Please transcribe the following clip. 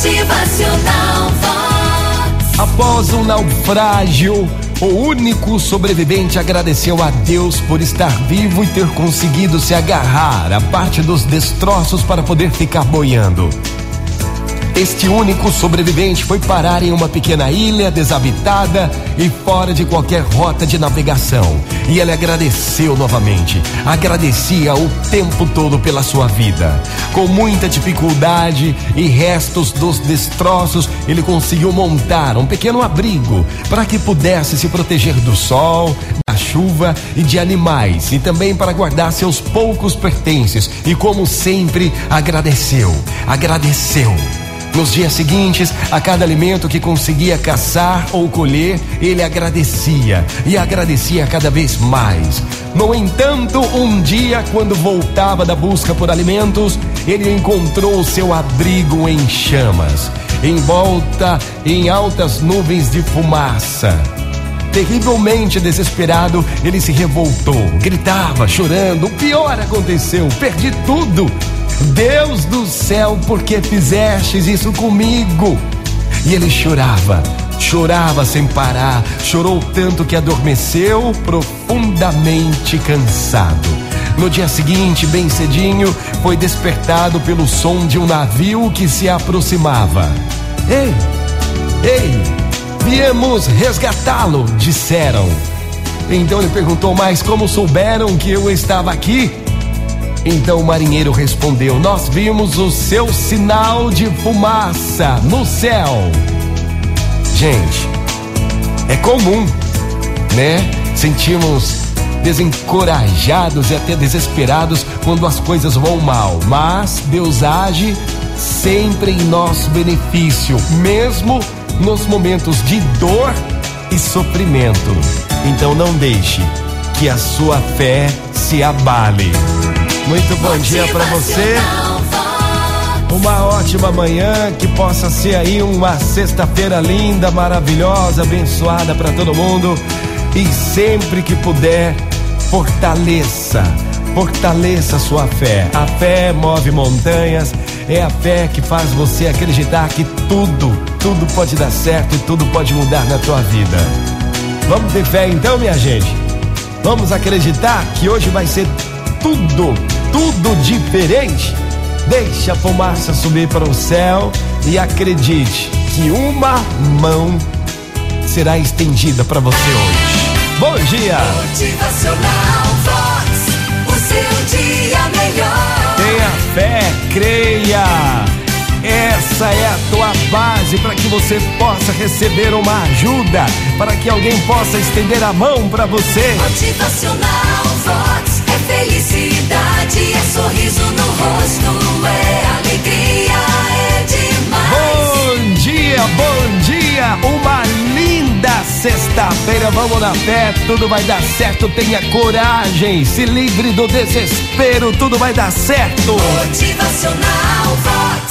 Motivacional Vox. Após um naufrágio, o único sobrevivente agradeceu a Deus por estar vivo e ter conseguido se agarrar à parte dos destroços para poder ficar boiando. Este único sobrevivente foi parar em uma pequena ilha desabitada e fora de qualquer rota de navegação. E ele agradeceu novamente. Agradecia o tempo todo pela sua vida. Com muita dificuldade e restos dos destroços, ele conseguiu montar um pequeno abrigo para que pudesse se proteger do sol, da chuva e de animais, e também para guardar seus poucos pertences. E como sempre, agradeceu. Agradeceu. Nos dias seguintes, a cada alimento que conseguia caçar ou colher, ele agradecia e agradecia cada vez mais. No entanto, um dia, quando voltava da busca por alimentos, ele encontrou seu abrigo em chamas, envolta em altas nuvens de fumaça. Terrivelmente desesperado, ele se revoltou, gritava, chorando: O pior aconteceu, perdi tudo. Deus do céu, por que fizestes isso comigo? E ele chorava, chorava sem parar, chorou tanto que adormeceu profundamente cansado. No dia seguinte, bem cedinho, foi despertado pelo som de um navio que se aproximava. Ei, ei, viemos resgatá-lo, disseram. Então ele perguntou: Mas como souberam que eu estava aqui? Então o marinheiro respondeu: Nós vimos o seu sinal de fumaça no céu. Gente, é comum, né? Sentimos desencorajados e até desesperados quando as coisas vão mal, mas Deus age sempre em nosso benefício, mesmo nos momentos de dor e sofrimento. Então não deixe que a sua fé se abale. Muito bom dia para você. Uma ótima manhã, que possa ser aí uma sexta-feira linda, maravilhosa, abençoada para todo mundo. E sempre que puder, fortaleça, fortaleça sua fé. A fé move montanhas, é a fé que faz você acreditar que tudo, tudo pode dar certo e tudo pode mudar na tua vida. Vamos ter fé então, minha gente? Vamos acreditar que hoje vai ser tudo, tudo diferente. Deixe a fumaça subir para o céu e acredite que uma mão será estendida para você hoje. Bom dia! Motivacional Vox. O seu dia melhor. Tenha fé, creia. Essa é a tua base para que você possa receber uma ajuda, para que alguém possa estender a mão para você. Motivacional Vox. Uma linda sexta-feira. Vamos na fé, tudo vai dar certo. Tenha coragem, se livre do desespero, tudo vai dar certo. Motivacional Vox.